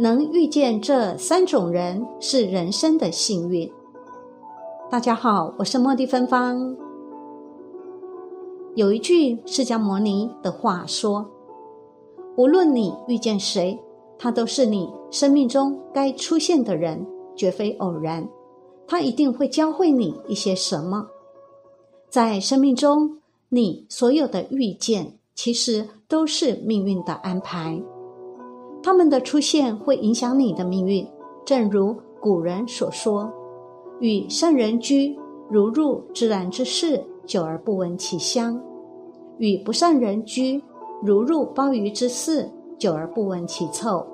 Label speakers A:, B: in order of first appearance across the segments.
A: 能遇见这三种人是人生的幸运。大家好，我是茉莉芬芳。有一句释迦牟尼的话说：“无论你遇见谁，他都是你生命中该出现的人，绝非偶然。他一定会教会你一些什么。在生命中，你所有的遇见，其实都是命运的安排。他们的出现会影响你的命运，正如古人所说。”与善人居，如入自然之室，久而不闻其香；与不善人居，如入鲍鱼之肆，久而不闻其臭。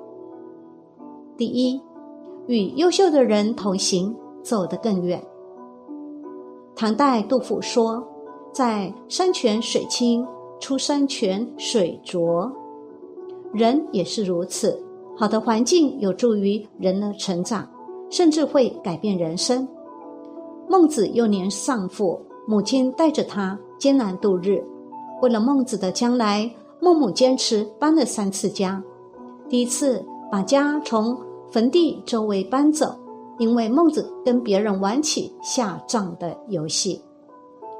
A: 第一，与优秀的人同行，走得更远。唐代杜甫说：“在山泉水清，出山泉水浊。”人也是如此，好的环境有助于人的成长，甚至会改变人生。孟子幼年丧父，母亲带着他艰难度日。为了孟子的将来，孟母坚持搬了三次家。第一次把家从坟地周围搬走，因为孟子跟别人玩起下葬的游戏；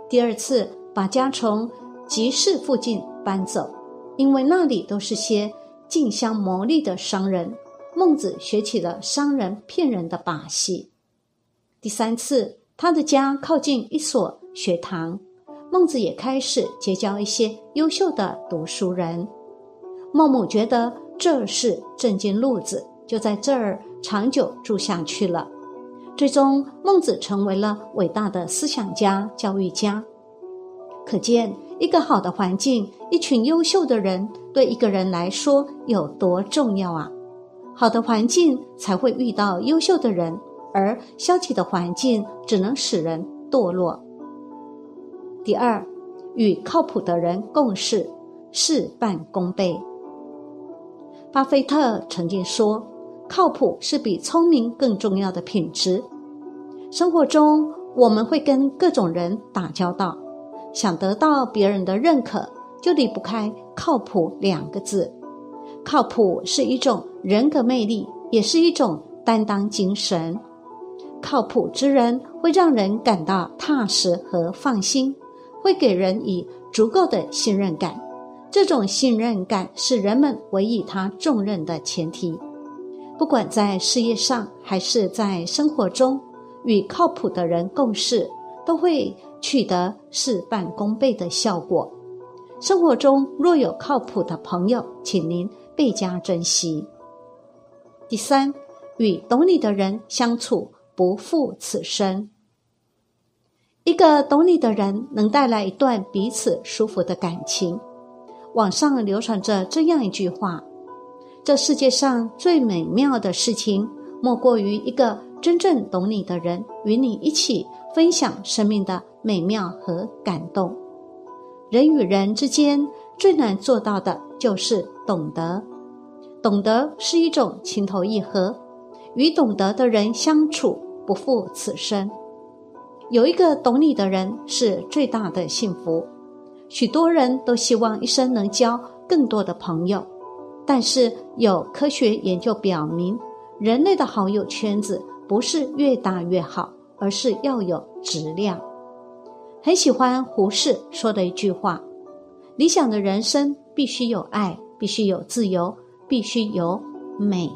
A: 第二次把家从集市附近搬走，因为那里都是些竞相谋利的商人，孟子学起了商人骗人的把戏；第三次。他的家靠近一所学堂，孟子也开始结交一些优秀的读书人。孟母觉得这是正经路子，就在这儿长久住下去了。最终，孟子成为了伟大的思想家、教育家。可见，一个好的环境，一群优秀的人，对一个人来说有多重要啊！好的环境才会遇到优秀的人。而消极的环境只能使人堕落。第二，与靠谱的人共事，事半功倍。巴菲特曾经说：“靠谱是比聪明更重要的品质。”生活中，我们会跟各种人打交道，想得到别人的认可，就离不开“靠谱”两个字。靠谱是一种人格魅力，也是一种担当精神。靠谱之人会让人感到踏实和放心，会给人以足够的信任感。这种信任感是人们委以他重任的前提。不管在事业上还是在生活中，与靠谱的人共事，都会取得事半功倍的效果。生活中若有靠谱的朋友，请您倍加珍惜。第三，与懂你的人相处。不负此生。一个懂你的人，能带来一段彼此舒服的感情。网上流传着这样一句话：“这世界上最美妙的事情，莫过于一个真正懂你的人，与你一起分享生命的美妙和感动。”人与人之间最难做到的就是懂得。懂得是一种情投意合，与懂得的人相处。不负此生，有一个懂你的人是最大的幸福。许多人都希望一生能交更多的朋友，但是有科学研究表明，人类的好友圈子不是越大越好，而是要有质量。很喜欢胡适说的一句话：“理想的人生必须有爱，必须有自由，必须有美。”